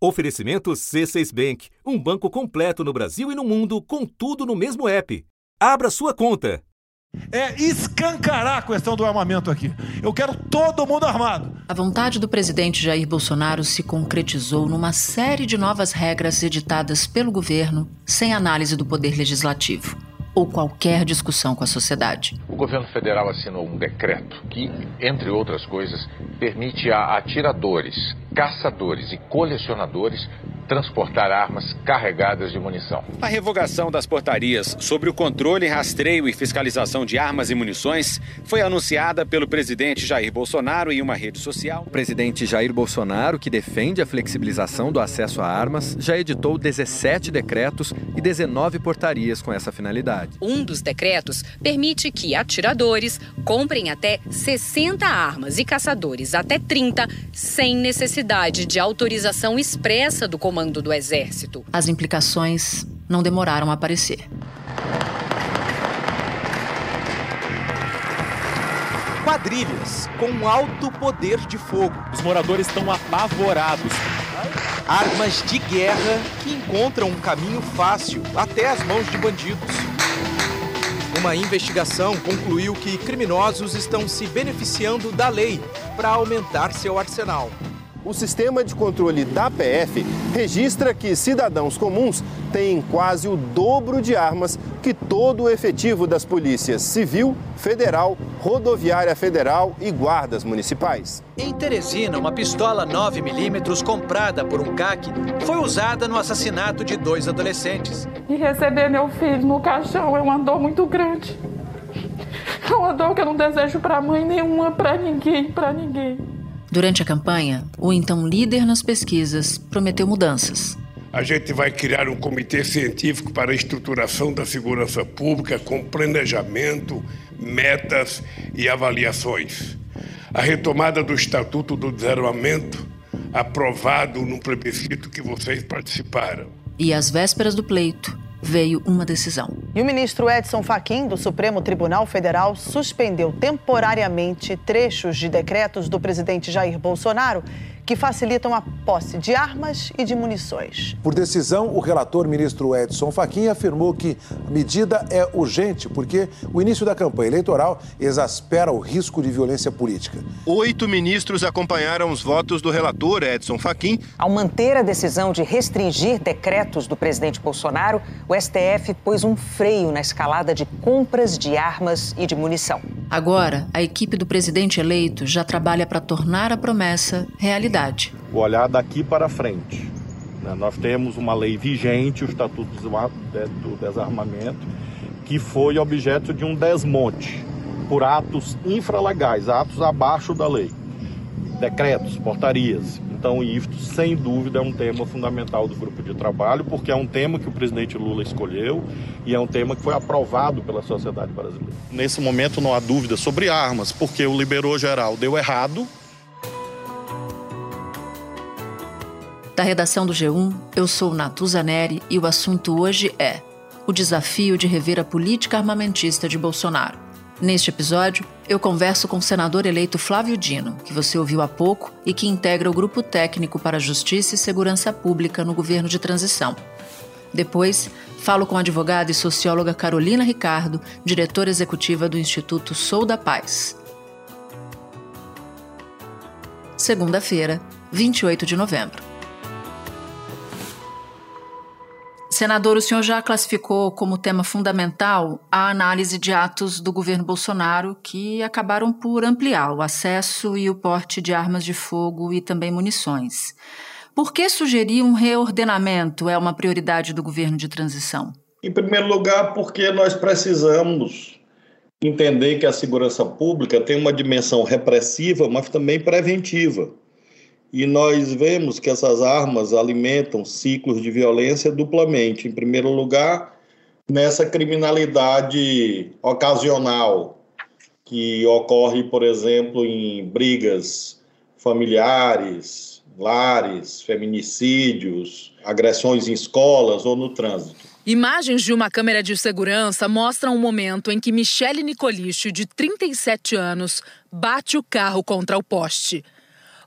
Oferecimento C6 Bank, um banco completo no Brasil e no mundo, com tudo no mesmo app. Abra sua conta. É escancarar a questão do armamento aqui. Eu quero todo mundo armado. A vontade do presidente Jair Bolsonaro se concretizou numa série de novas regras editadas pelo governo, sem análise do poder legislativo ou qualquer discussão com a sociedade. O governo federal assinou um decreto que, entre outras coisas, permite a atiradores, caçadores e colecionadores transportar armas carregadas de munição. A revogação das portarias sobre o controle, rastreio e fiscalização de armas e munições foi anunciada pelo presidente Jair Bolsonaro em uma rede social. O presidente Jair Bolsonaro, que defende a flexibilização do acesso a armas, já editou 17 decretos e 19 portarias com essa finalidade. Um dos decretos permite que atiradores comprem até 60 armas e caçadores até 30 sem necessidade de autorização expressa do comandante comando do Exército. As implicações não demoraram a aparecer. Quadrilhas com alto poder de fogo. Os moradores estão apavorados. Armas de guerra que encontram um caminho fácil até as mãos de bandidos. Uma investigação concluiu que criminosos estão se beneficiando da lei para aumentar seu arsenal. O sistema de controle da PF registra que cidadãos comuns têm quase o dobro de armas que todo o efetivo das polícias civil, federal, rodoviária federal e guardas municipais. Em Teresina, uma pistola 9mm comprada por um CAC foi usada no assassinato de dois adolescentes. E receber meu filho no caixão é uma dor muito grande. É uma dor que eu não desejo para mãe nenhuma, para ninguém, para ninguém. Durante a campanha, o então líder nas pesquisas prometeu mudanças. A gente vai criar um comitê científico para a estruturação da segurança pública com planejamento, metas e avaliações. A retomada do Estatuto do Desarmamento, aprovado no plebiscito que vocês participaram. E às vésperas do pleito, veio uma decisão. E o ministro Edson Fachin, do Supremo Tribunal Federal, suspendeu temporariamente trechos de decretos do presidente Jair Bolsonaro que facilitam a posse de armas e de munições. Por decisão, o relator ministro Edson Fachin afirmou que a medida é urgente porque o início da campanha eleitoral exaspera o risco de violência política. Oito ministros acompanharam os votos do relator Edson Fachin. Ao manter a decisão de restringir decretos do presidente Bolsonaro, o STF pôs um freio na escalada de compras de armas e de munição. Agora, a equipe do presidente eleito já trabalha para tornar a promessa realidade realidade. O olhar daqui para frente. Né? Nós temos uma lei vigente, o Estatuto do Desarmamento, que foi objeto de um desmonte por atos infralegais, atos abaixo da lei, decretos, portarias. Então, isso, sem dúvida, é um tema fundamental do grupo de trabalho, porque é um tema que o presidente Lula escolheu e é um tema que foi aprovado pela sociedade brasileira. Nesse momento, não há dúvida sobre armas, porque o liberou geral deu errado, Da redação do G1, eu sou Natuza Neri e o assunto hoje é o desafio de rever a política armamentista de Bolsonaro. Neste episódio, eu converso com o senador eleito Flávio Dino, que você ouviu há pouco e que integra o Grupo Técnico para Justiça e Segurança Pública no governo de transição. Depois, falo com a advogada e socióloga Carolina Ricardo, diretora executiva do Instituto Sou da Paz. Segunda-feira, 28 de novembro. Senador, o senhor já classificou como tema fundamental a análise de atos do governo Bolsonaro que acabaram por ampliar o acesso e o porte de armas de fogo e também munições. Por que sugerir um reordenamento é uma prioridade do governo de transição? Em primeiro lugar, porque nós precisamos entender que a segurança pública tem uma dimensão repressiva, mas também preventiva. E nós vemos que essas armas alimentam ciclos de violência duplamente. Em primeiro lugar, nessa criminalidade ocasional, que ocorre, por exemplo, em brigas familiares, lares, feminicídios, agressões em escolas ou no trânsito. Imagens de uma câmera de segurança mostram o momento em que Michele Nicoliche, de 37 anos, bate o carro contra o poste.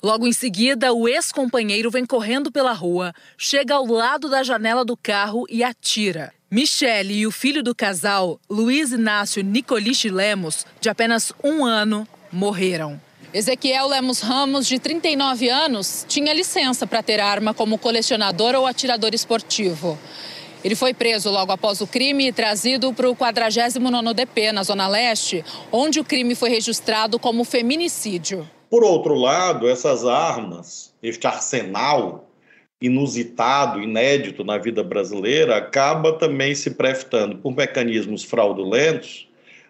Logo em seguida, o ex-companheiro vem correndo pela rua, chega ao lado da janela do carro e atira. Michele e o filho do casal, Luiz Inácio Nicoliche Lemos, de apenas um ano, morreram. Ezequiel Lemos Ramos, de 39 anos, tinha licença para ter arma como colecionador ou atirador esportivo. Ele foi preso logo após o crime e trazido para o 49º DP, na Zona Leste, onde o crime foi registrado como feminicídio. Por outro lado, essas armas, este arsenal inusitado, inédito na vida brasileira, acaba também se prestando por mecanismos fraudulentos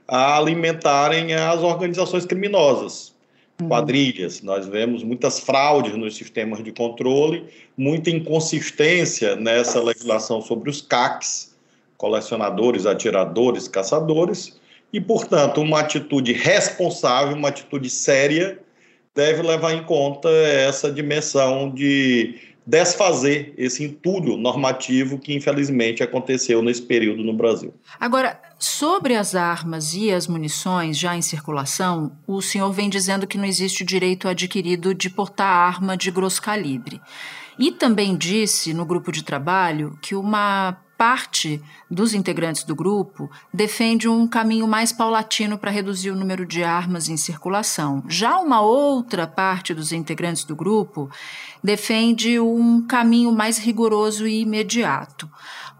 a alimentarem as organizações criminosas, uhum. quadrilhas. Nós vemos muitas fraudes nos sistemas de controle, muita inconsistência nessa legislação sobre os CACs, colecionadores, atiradores, caçadores, e, portanto, uma atitude responsável, uma atitude séria, deve levar em conta essa dimensão de desfazer esse entulho normativo que infelizmente aconteceu nesse período no Brasil. Agora, sobre as armas e as munições já em circulação, o senhor vem dizendo que não existe o direito adquirido de portar arma de grosso calibre. E também disse no grupo de trabalho que uma parte dos integrantes do grupo defende um caminho mais paulatino para reduzir o número de armas em circulação. Já uma outra parte dos integrantes do grupo defende um caminho mais rigoroso e imediato.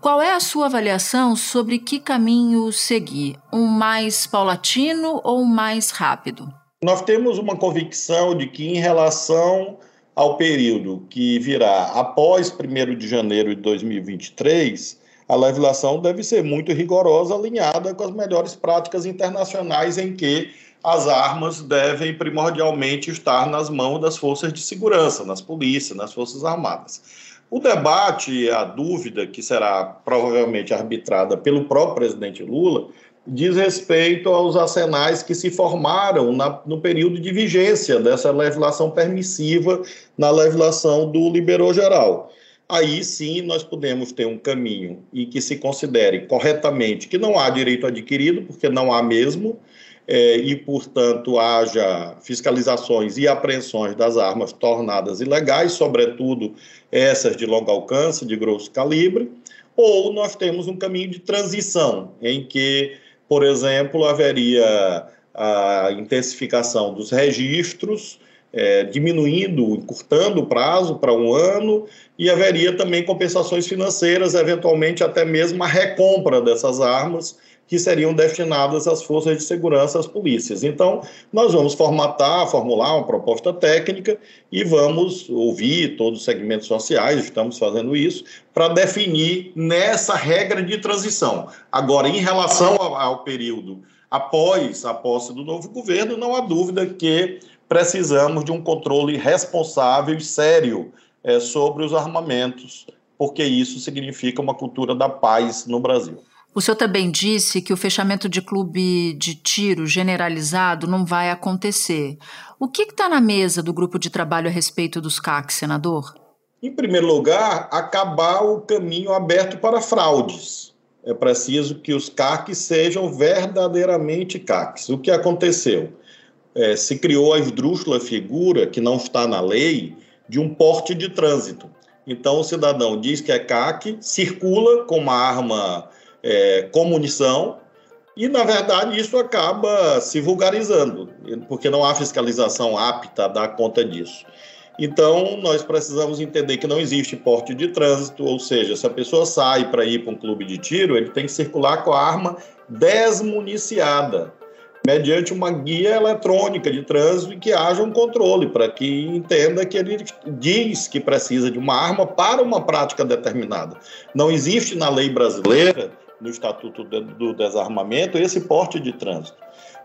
Qual é a sua avaliação sobre que caminho seguir? Um mais paulatino ou um mais rápido? Nós temos uma convicção de que, em relação ao período que virá após 1 de janeiro de 2023, a legislação deve ser muito rigorosa, alinhada com as melhores práticas internacionais em que as armas devem primordialmente estar nas mãos das forças de segurança, nas polícias, nas forças armadas. O debate, a dúvida que será provavelmente arbitrada pelo próprio presidente Lula, diz respeito aos arsenais que se formaram na, no período de vigência dessa legislação permissiva na legislação do liberou geral aí sim nós podemos ter um caminho e que se considere corretamente que não há direito adquirido, porque não há mesmo, é, e, portanto, haja fiscalizações e apreensões das armas tornadas ilegais, sobretudo essas de longo alcance, de grosso calibre, ou nós temos um caminho de transição, em que, por exemplo, haveria a intensificação dos registros é, diminuindo, encurtando o prazo para um ano, e haveria também compensações financeiras, eventualmente até mesmo a recompra dessas armas que seriam destinadas às forças de segurança, às polícias. Então, nós vamos formatar, formular uma proposta técnica e vamos ouvir todos os segmentos sociais, estamos fazendo isso, para definir nessa regra de transição. Agora, em relação ao, ao período após a posse do novo governo, não há dúvida que precisamos de um controle responsável e sério é, sobre os armamentos, porque isso significa uma cultura da paz no Brasil. O senhor também disse que o fechamento de clube de tiro generalizado não vai acontecer. O que está na mesa do grupo de trabalho a respeito dos CAC, senador? Em primeiro lugar, acabar o caminho aberto para fraudes. É preciso que os CACs sejam verdadeiramente CACs. O que aconteceu? É, se criou a esdrúxula figura, que não está na lei, de um porte de trânsito. Então, o cidadão diz que é CAC, circula com uma arma é, com munição, e, na verdade, isso acaba se vulgarizando, porque não há fiscalização apta a dar conta disso. Então, nós precisamos entender que não existe porte de trânsito, ou seja, se a pessoa sai para ir para um clube de tiro, ele tem que circular com a arma desmuniciada mediante uma guia eletrônica de trânsito e que haja um controle para que entenda que ele diz que precisa de uma arma para uma prática determinada. Não existe na lei brasileira, no Estatuto do Desarmamento, esse porte de trânsito.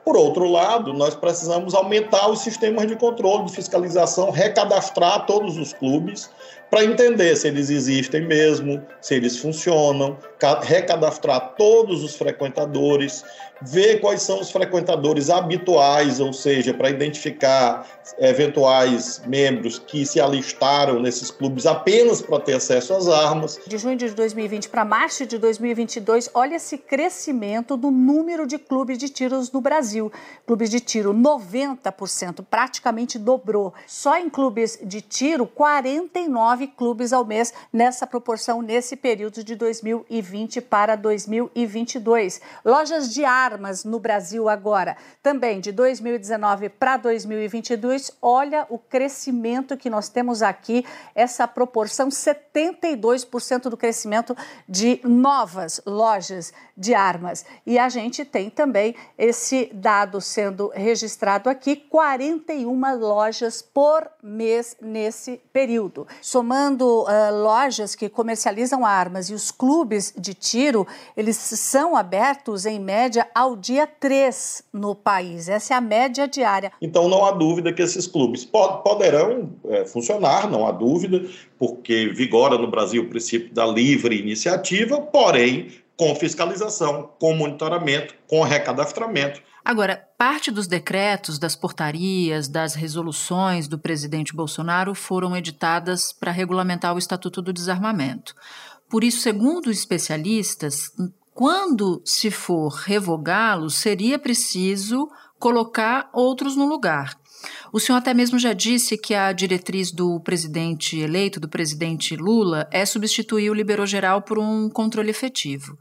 Por outro lado, nós precisamos aumentar os sistemas de controle, de fiscalização, recadastrar todos os clubes, para entender se eles existem mesmo, se eles funcionam, recadastrar todos os frequentadores, ver quais são os frequentadores habituais, ou seja, para identificar eventuais membros que se alistaram nesses clubes apenas para ter acesso às armas. De junho de 2020 para março de 2022, olha esse crescimento do número de clubes de tiros no Brasil. Clubes de tiro, 90%, praticamente dobrou. Só em clubes de tiro, 49 clubes ao mês nessa proporção nesse período de 2020 para 2022. Lojas de armas no Brasil agora, também de 2019 para 2022, olha o crescimento que nós temos aqui, essa proporção 72% do crescimento de novas lojas de armas. E a gente tem também esse dado sendo registrado aqui, 41 lojas por mês nesse período. Somando uh, lojas que comercializam armas e os clubes de tiro, eles são abertos em média ao dia 3 no país. Essa é a média diária. Então não há dúvida que esses clubes poderão é, funcionar, não há dúvida, porque vigora no Brasil o princípio da livre iniciativa, porém com fiscalização, com monitoramento, com recadastramento. Agora, parte dos decretos, das portarias, das resoluções do presidente Bolsonaro foram editadas para regulamentar o Estatuto do Desarmamento. Por isso, segundo especialistas, quando se for revogá-lo, seria preciso colocar outros no lugar. O senhor até mesmo já disse que a diretriz do presidente eleito, do presidente Lula, é substituir o liberou geral por um controle efetivo.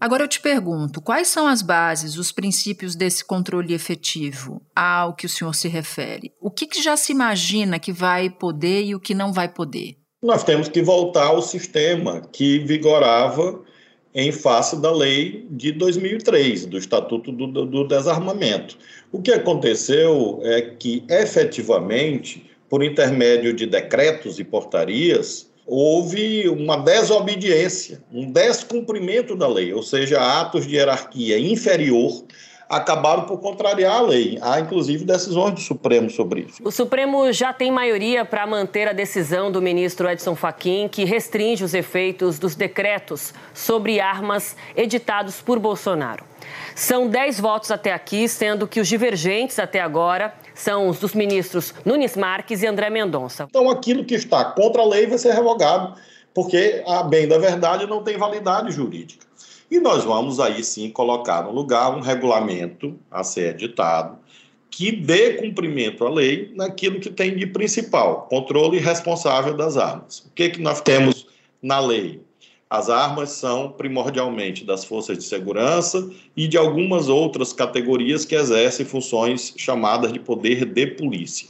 Agora eu te pergunto, quais são as bases, os princípios desse controle efetivo ao que o senhor se refere? O que, que já se imagina que vai poder e o que não vai poder? Nós temos que voltar ao sistema que vigorava em face da lei de 2003, do Estatuto do, do, Desarmamento. O que aconteceu é que, efetivamente, por intermédio de decretos e portarias, houve uma desobediência, um descumprimento da lei, ou seja, atos de hierarquia inferior acabaram por contrariar a lei. Há, inclusive, decisões do Supremo sobre isso. O Supremo já tem maioria para manter a decisão do ministro Edson Fachin, que restringe os efeitos dos decretos sobre armas editados por Bolsonaro. São dez votos até aqui, sendo que os divergentes até agora são os dos ministros Nunes Marques e André Mendonça. Então, aquilo que está contra a lei vai ser revogado, porque, a bem da verdade, não tem validade jurídica. E nós vamos aí sim colocar no lugar um regulamento a ser editado que dê cumprimento à lei naquilo que tem de principal, controle responsável das armas. O que, que nós temos na lei? As armas são primordialmente das forças de segurança e de algumas outras categorias que exercem funções chamadas de poder de polícia.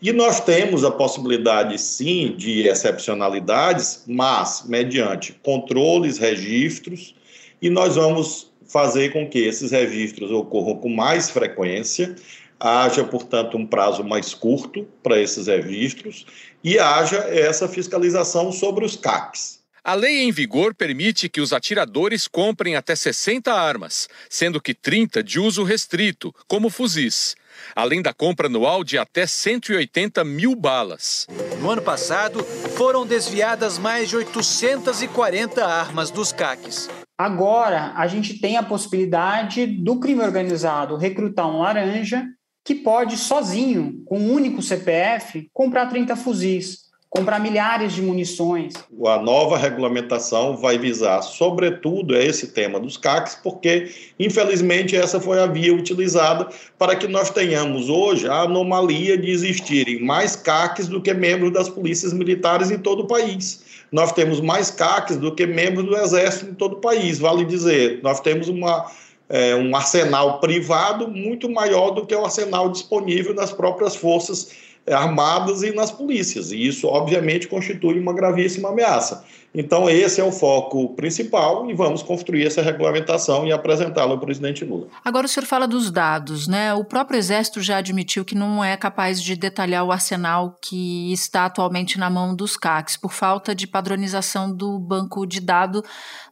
E nós temos a possibilidade, sim, de excepcionalidades, mas mediante controles, registros e nós vamos fazer com que esses registros ocorram com mais frequência, haja, portanto, um prazo mais curto para esses registros e haja essa fiscalização sobre os CACs. A lei em vigor permite que os atiradores comprem até 60 armas, sendo que 30 de uso restrito, como fuzis além da compra anual de até 180 mil balas. No ano passado, foram desviadas mais de 840 armas dos CACs. Agora, a gente tem a possibilidade do crime organizado recrutar um laranja que pode, sozinho, com um único CPF, comprar 30 fuzis comprar milhares de munições. A nova regulamentação vai visar, sobretudo, esse tema dos CACs, porque, infelizmente, essa foi a via utilizada para que nós tenhamos hoje a anomalia de existirem mais CACs do que membros das polícias militares em todo o país. Nós temos mais CACs do que membros do Exército em todo o país. Vale dizer, nós temos uma é, um arsenal privado muito maior do que o arsenal disponível nas próprias forças armadas e nas polícias. E isso, obviamente, constitui uma gravíssima ameaça. Então, esse é o foco principal e vamos construir essa regulamentação e apresentá-la ao presidente Lula. Agora, o senhor fala dos dados, né? O próprio Exército já admitiu que não é capaz de detalhar o arsenal que está atualmente na mão dos CACs, por falta de padronização do banco de dados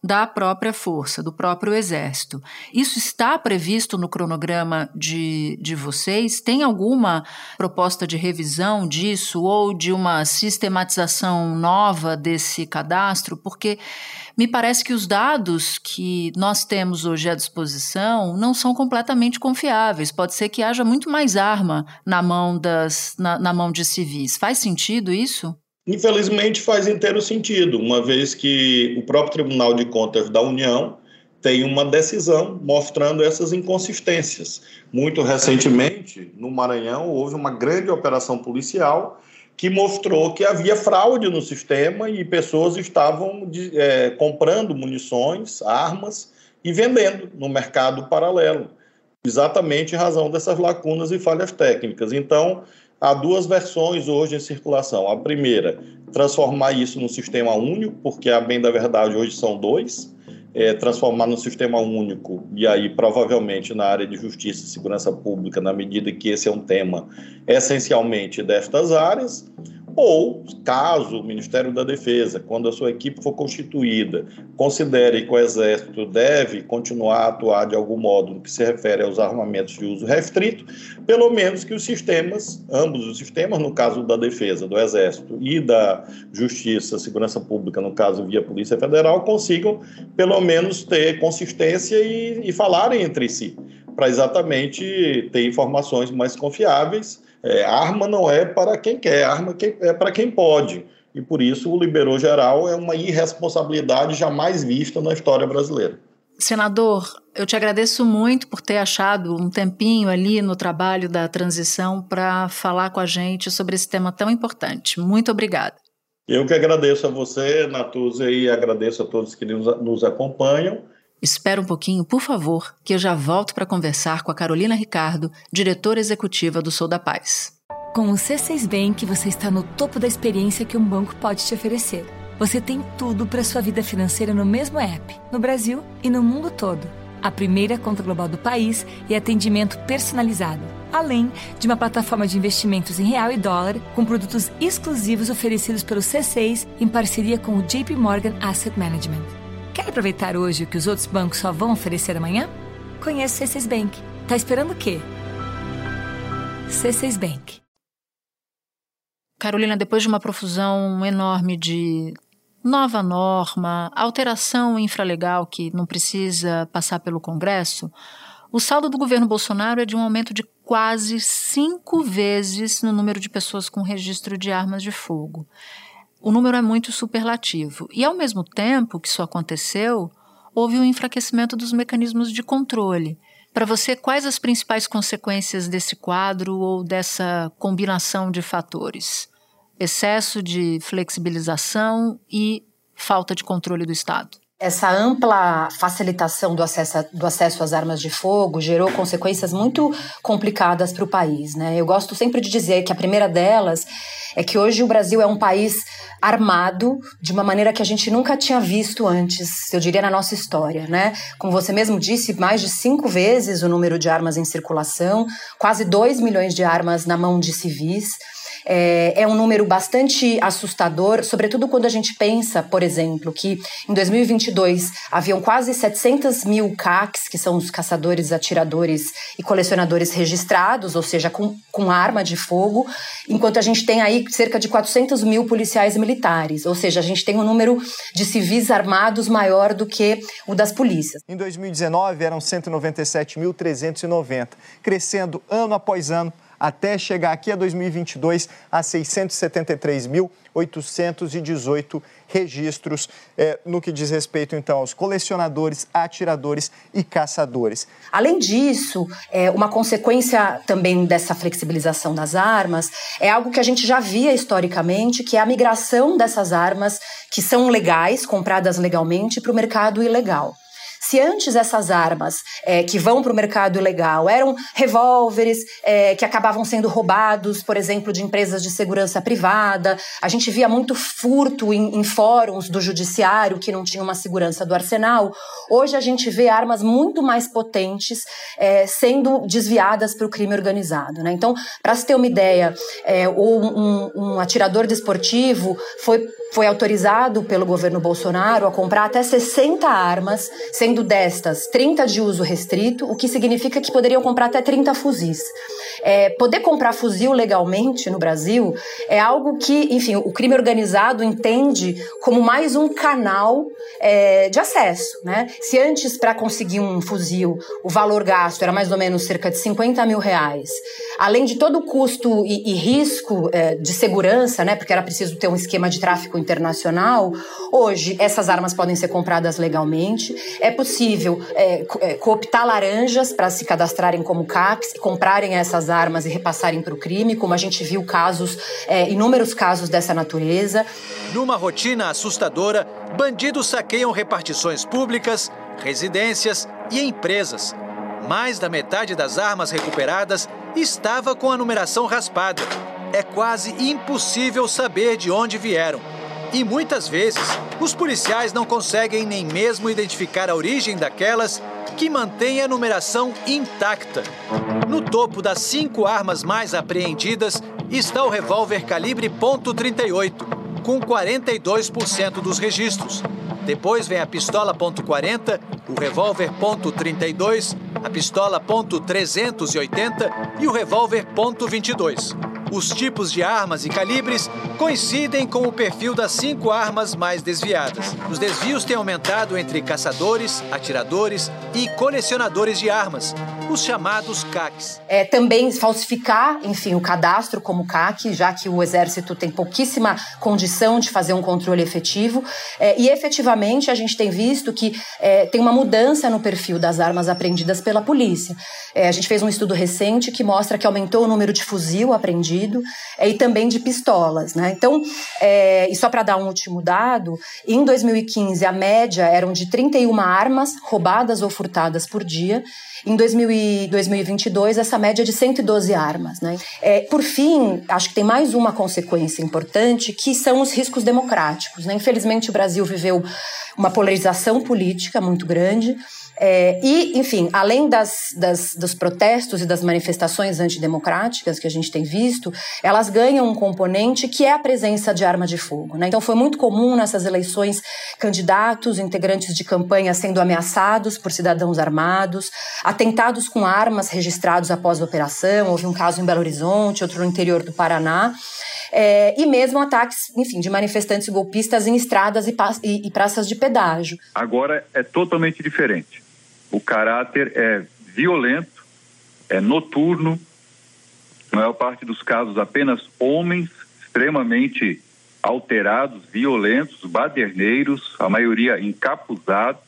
da própria força, do próprio Exército. Isso está previsto no cronograma de, de vocês? Tem alguma proposta de revisão? Revisão disso ou de uma sistematização nova desse cadastro? Porque me parece que os dados que nós temos hoje à disposição não são completamente confiáveis. Pode ser que haja muito mais arma na mão, das, na, na mão de civis. Faz sentido isso? Infelizmente faz inteiro sentido, uma vez que o próprio Tribunal de Contas da União tem uma decisão mostrando essas inconsistências. Muito recentemente, no Maranhão, houve uma grande operação policial que mostrou que havia fraude no sistema e pessoas estavam é, comprando munições, armas e vendendo no mercado paralelo, exatamente em razão dessas lacunas e falhas técnicas. Então, há duas versões hoje em circulação. A primeira, transformar isso num sistema único, porque a bem da verdade hoje são dois é, transformar num sistema único, e aí provavelmente na área de justiça e segurança pública, na medida que esse é um tema essencialmente destas áreas, ou, caso o Ministério da Defesa, quando a sua equipe for constituída, considere que o Exército deve continuar a atuar de algum modo no que se refere aos armamentos de uso restrito, pelo menos que os sistemas, ambos os sistemas, no caso da Defesa, do Exército e da Justiça, Segurança Pública, no caso via Polícia Federal, consigam pelo menos ter consistência e, e falarem entre si, para exatamente ter informações mais confiáveis é, arma não é para quem quer, arma é para quem pode. E por isso o liberou geral é uma irresponsabilidade jamais vista na história brasileira. Senador, eu te agradeço muito por ter achado um tempinho ali no trabalho da transição para falar com a gente sobre esse tema tão importante. Muito obrigada. Eu que agradeço a você, Natuza, e agradeço a todos que nos acompanham. Espera um pouquinho, por favor, que eu já volto para conversar com a Carolina Ricardo, diretora executiva do Sou da Paz. Com o C6 Bank, você está no topo da experiência que um banco pode te oferecer. Você tem tudo para sua vida financeira no mesmo app, no Brasil e no mundo todo. A primeira conta global do país e atendimento personalizado, além de uma plataforma de investimentos em real e dólar com produtos exclusivos oferecidos pelo C6 em parceria com o JP Morgan Asset Management. Quer aproveitar hoje o que os outros bancos só vão oferecer amanhã? Conheça o C6 Bank. Tá esperando o quê? C6 Bank. Carolina, depois de uma profusão enorme de nova norma, alteração infralegal que não precisa passar pelo Congresso, o saldo do governo Bolsonaro é de um aumento de quase cinco vezes no número de pessoas com registro de armas de fogo o número é muito superlativo. E, ao mesmo tempo que isso aconteceu, houve um enfraquecimento dos mecanismos de controle. Para você, quais as principais consequências desse quadro ou dessa combinação de fatores? Excesso de flexibilização e falta de controle do Estado. Essa ampla facilitação do acesso, do acesso às armas de fogo gerou consequências muito complicadas para o país. Né? Eu gosto sempre de dizer que a primeira delas é que hoje o Brasil é um país armado de uma maneira que a gente nunca tinha visto antes, eu diria, na nossa história, né? Como você mesmo disse, mais de cinco vezes o número de armas em circulação, quase dois milhões de armas na mão de civis. É, é, um número bastante assustador, sobretudo quando a gente pensa, por exemplo, que em 2022 haviam quase 700 mil CACs, que são os caçadores, atiradores e colecionadores registrados, ou seja, com, com arma de fogo, enquanto a gente tem aí cerca de 400 mil policiais militares, ou seja, a gente tem um número de civis armados maior do que o das polícias. Em 2019 eram 197.390, crescendo ano após ano até chegar aqui a 2022 a 673.818 registros é, no que diz respeito, então, aos colecionadores, atiradores e caçadores. Além disso, é, uma consequência também dessa flexibilização das armas é algo que a gente já via historicamente, que é a migração dessas armas que são legais, compradas legalmente, para o mercado ilegal. Se antes essas armas é, que vão para o mercado ilegal eram revólveres é, que acabavam sendo roubados, por exemplo, de empresas de segurança privada, a gente via muito furto em, em fóruns do judiciário que não tinham uma segurança do arsenal. Hoje a gente vê armas muito mais potentes é, sendo desviadas para o crime organizado. Né? Então, para se ter uma ideia, é, um, um atirador desportivo foi foi autorizado pelo governo Bolsonaro a comprar até 60 armas, sendo sendo destas 30 de uso restrito, o que significa que poderiam comprar até 30 fuzis. É, poder comprar fuzil legalmente no Brasil é algo que, enfim, o crime organizado entende como mais um canal é, de acesso. Né? Se antes, para conseguir um fuzil, o valor gasto era mais ou menos cerca de 50 mil reais, além de todo o custo e, e risco é, de segurança, né, porque era preciso ter um esquema de tráfico internacional, hoje essas armas podem ser compradas legalmente. É possível é, é cooptar laranjas para se cadastrarem como CAPs, comprarem essas armas e repassarem para o crime, como a gente viu casos, é, inúmeros casos dessa natureza. Numa rotina assustadora, bandidos saqueiam repartições públicas, residências e empresas. Mais da metade das armas recuperadas estava com a numeração raspada. É quase impossível saber de onde vieram. E muitas vezes, os policiais não conseguem nem mesmo identificar a origem daquelas que mantêm a numeração intacta. No topo das cinco armas mais apreendidas está o revólver calibre .38, com 42% dos registros. Depois vem a pistola .40, o revólver .32, a pistola .380 e o revólver .22. Os tipos de armas e calibres coincidem com o perfil das cinco armas mais desviadas. Os desvios têm aumentado entre caçadores, atiradores e colecionadores de armas, os chamados CACs. É, também falsificar, enfim, o cadastro como CAC, já que o Exército tem pouquíssima condição de fazer um controle efetivo. É, e efetivamente a gente tem visto que é, tem uma mudança no perfil das armas apreendidas pela polícia. É, a gente fez um estudo recente que mostra que aumentou o número de fuzil apreendido é, e também de pistolas. Né? Então, é, e só para dar um último dado, em 2015 a média eram de 31 armas roubadas ou furtadas por dia. Em 2022, essa média é de 112 armas. Né? É, por fim, acho que tem mais uma consequência importante, que são os riscos democráticos. Né? Infelizmente, o Brasil viveu uma polarização política muito grande. É, e, enfim, além das, das, dos protestos e das manifestações antidemocráticas que a gente tem visto, elas ganham um componente que é a presença de arma de fogo. Né? Então, foi muito comum nessas eleições candidatos, integrantes de campanha sendo ameaçados por cidadãos armados, atentados com armas registrados após a operação. Houve um caso em Belo Horizonte, outro no interior do Paraná. É, e mesmo ataques, enfim, de manifestantes golpistas em estradas e, e, e praças de pedágio. Agora é totalmente diferente o caráter é violento, é noturno, na maior parte dos casos apenas homens extremamente alterados, violentos, baderneiros, a maioria encapuzados,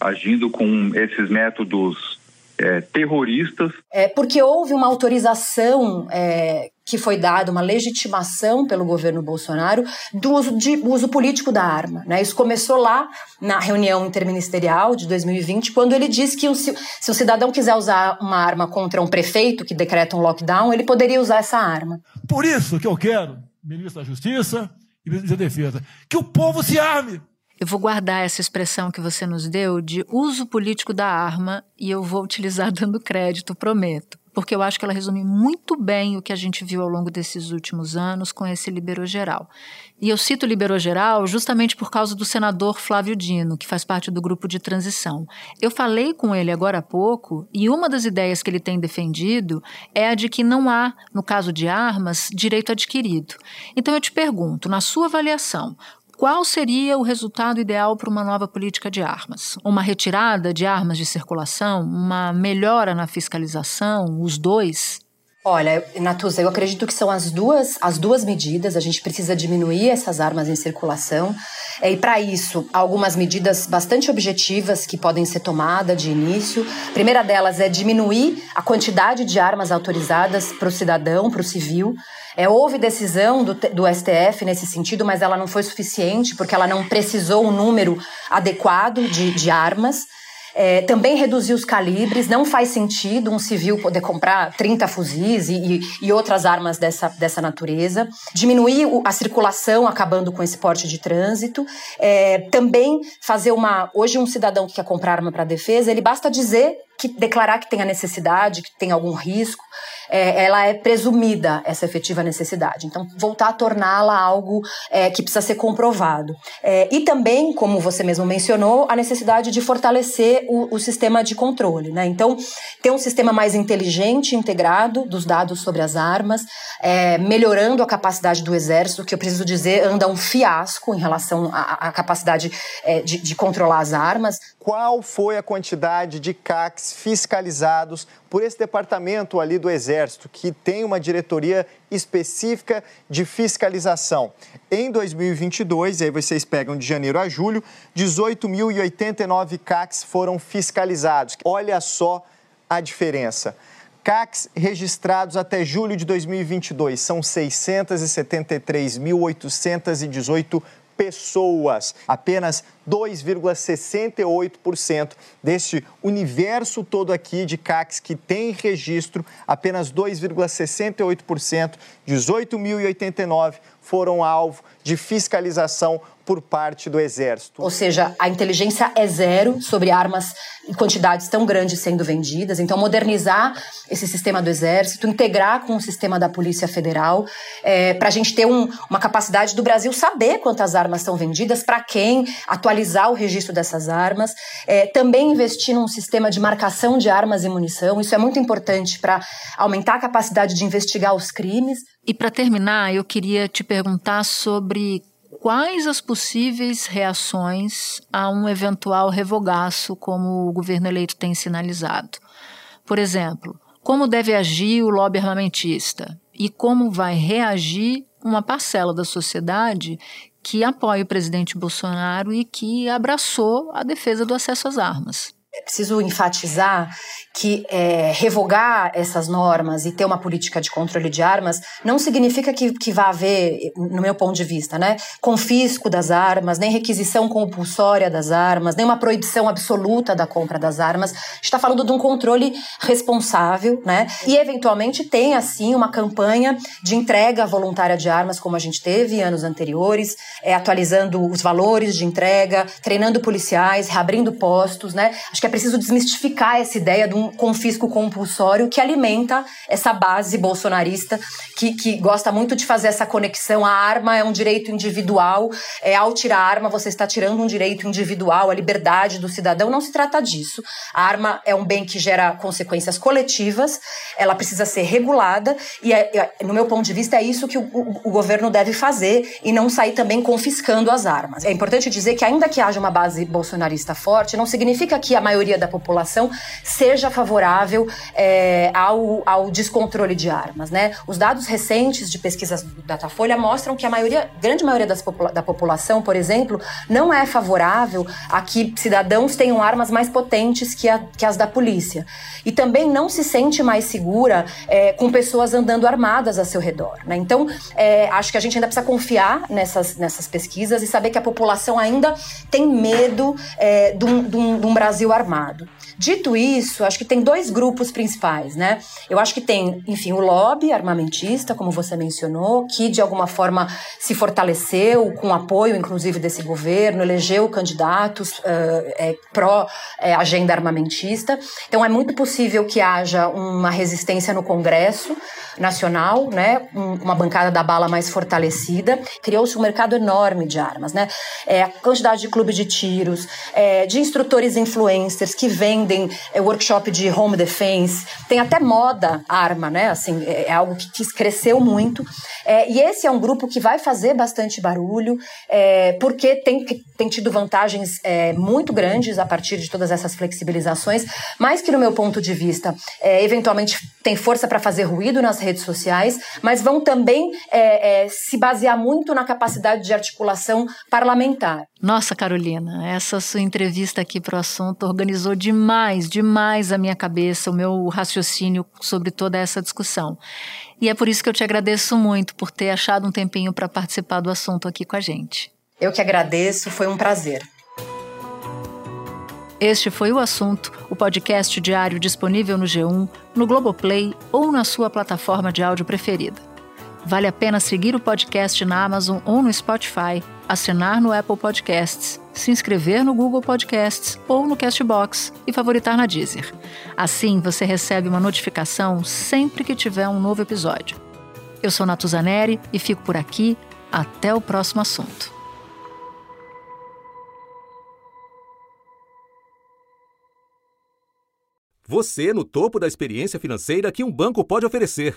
agindo com esses métodos é, terroristas. É porque houve uma autorização é, que foi dada uma legitimação pelo governo Bolsonaro do uso, de, uso político da arma. Né? Isso começou lá na reunião interministerial de 2020, quando ele disse que se, se um cidadão quiser usar uma arma contra um prefeito que decreta um lockdown, ele poderia usar essa arma. Por isso que eu quero, ministro da Justiça e ministro da Defesa, que o povo se arme. Eu vou guardar essa expressão que você nos deu de uso político da arma e eu vou utilizar dando crédito, prometo porque eu acho que ela resume muito bem o que a gente viu ao longo desses últimos anos com esse liberou geral. E eu cito o liberou geral justamente por causa do senador Flávio Dino, que faz parte do grupo de transição. Eu falei com ele agora há pouco e uma das ideias que ele tem defendido é a de que não há, no caso de armas, direito adquirido. Então eu te pergunto, na sua avaliação, qual seria o resultado ideal para uma nova política de armas? Uma retirada de armas de circulação? Uma melhora na fiscalização? Os dois? Olha, Natuza, eu acredito que são as duas, as duas medidas. A gente precisa diminuir essas armas em circulação. E para isso, algumas medidas bastante objetivas que podem ser tomadas de início. A primeira delas é diminuir a quantidade de armas autorizadas para o cidadão, para o civil. É, houve decisão do, do STF nesse sentido, mas ela não foi suficiente, porque ela não precisou um número adequado de, de armas. É, também reduzir os calibres, não faz sentido um civil poder comprar 30 fuzis e, e, outras armas dessa, dessa natureza. Diminuir a circulação, acabando com esse porte de trânsito. É, também fazer uma. Hoje, um cidadão que quer comprar arma para defesa, ele basta dizer que declarar que tem a necessidade, que tem algum risco, é, ela é presumida, essa efetiva necessidade. Então, voltar a torná-la algo é, que precisa ser comprovado. É, e também, como você mesmo mencionou, a necessidade de fortalecer o, o sistema de controle. Né? Então, ter um sistema mais inteligente, integrado dos dados sobre as armas, é, melhorando a capacidade do Exército, que eu preciso dizer, anda um fiasco em relação à, capacidade é, de, de controlar as armas. Qual foi a quantidade de CACs fiscalizados por esse departamento ali do Exército, que tem uma diretoria específica de fiscalização. Em 2022, aí vocês pegam de janeiro a julho, 18.089 CACs foram fiscalizados. Olha só a diferença. CACs registrados até julho de 2022 são 673.818 pessoas. Apenas 2,68% deste universo todo aqui de CACs que tem registro, apenas 2,68%, 18.089 foram alvo de fiscalização por parte do Exército. Ou seja, a inteligência é zero sobre armas em quantidades tão grandes sendo vendidas. Então, modernizar esse sistema do Exército, integrar com o sistema da Polícia Federal, é, para a gente ter um, uma capacidade do Brasil saber quantas armas são vendidas, para quem, atualizar o registro dessas armas. É, também investir num sistema de marcação de armas e munição. Isso é muito importante para aumentar a capacidade de investigar os crimes. E para terminar, eu queria te perguntar sobre quais as possíveis reações a um eventual revogaço, como o governo eleito tem sinalizado. Por exemplo, como deve agir o lobby armamentista e como vai reagir uma parcela da sociedade que apoia o presidente Bolsonaro e que abraçou a defesa do acesso às armas. É preciso enfatizar que é, revogar essas normas e ter uma política de controle de armas não significa que, que vá haver, no meu ponto de vista, né, confisco das armas, nem requisição compulsória das armas, nem uma proibição absoluta da compra das armas. A gente está falando de um controle responsável, né, e eventualmente tem, assim, uma campanha de entrega voluntária de armas, como a gente teve anos anteriores, é, atualizando os valores de entrega, treinando policiais, reabrindo postos, né. Acho que é preciso desmistificar essa ideia de um confisco compulsório que alimenta essa base bolsonarista que, que gosta muito de fazer essa conexão. A arma é um direito individual, é, ao tirar a arma você está tirando um direito individual, a liberdade do cidadão. Não se trata disso. A arma é um bem que gera consequências coletivas, ela precisa ser regulada e, é, é, no meu ponto de vista, é isso que o, o, o governo deve fazer e não sair também confiscando as armas. É importante dizer que, ainda que haja uma base bolsonarista forte, não significa que a maioria da população seja favorável é, ao, ao descontrole de armas. Né? Os dados recentes de pesquisas do Datafolha mostram que a maioria, grande maioria das, da população, por exemplo, não é favorável a que cidadãos tenham armas mais potentes que, a, que as da polícia. E também não se sente mais segura é, com pessoas andando armadas a seu redor. Né? Então, é, acho que a gente ainda precisa confiar nessas, nessas pesquisas e saber que a população ainda tem medo é, de um, de um, Brasil armado. Dito isso, acho que tem dois grupos principais, né? Eu acho que tem, enfim, o lobby armamentista, como você mencionou, que de alguma forma se fortaleceu com apoio, inclusive, desse governo, elegeu candidatos uh, é, pró-agenda é, armamentista. Então, é muito possível que haja uma resistência no Congresso Nacional, né? Um, uma bancada da bala mais fortalecida. Criou-se um mercado enorme de armas, né? É, a quantidade de clubes de tiros, é, de instrutores influencers que vendem vendem é, workshop de home defense, tem até moda arma, né? Assim, é, é algo que, cresceu muito. É, e esse é um grupo que vai fazer bastante barulho, é, porque tem, tem tido vantagens é, muito grandes a partir de todas essas flexibilizações, mas que, no meu ponto de vista, é, eventualmente tem força para fazer ruído nas redes sociais, mas vão também se basear muito na capacidade de articulação parlamentar. Nossa, Carolina, essa sua entrevista aqui para o assunto organizou demais, demais a minha cabeça, o meu raciocínio sobre toda essa discussão. E é por isso que eu te agradeço muito por ter achado um tempinho para participar do assunto aqui com a gente. Eu que agradeço, foi um prazer. Este foi o assunto, o podcast diário disponível no G1, no Globoplay ou na sua plataforma de áudio preferida. Vale a pena seguir o podcast na Amazon ou no Spotify assinar no Apple Podcasts, se inscrever no Google Podcasts ou no Castbox e favoritar na Deezer. Assim você recebe uma notificação sempre que tiver um novo episódio. Eu sou Natuzaneri e fico por aqui. Até o próximo assunto. Você no topo da experiência financeira que um banco pode oferecer.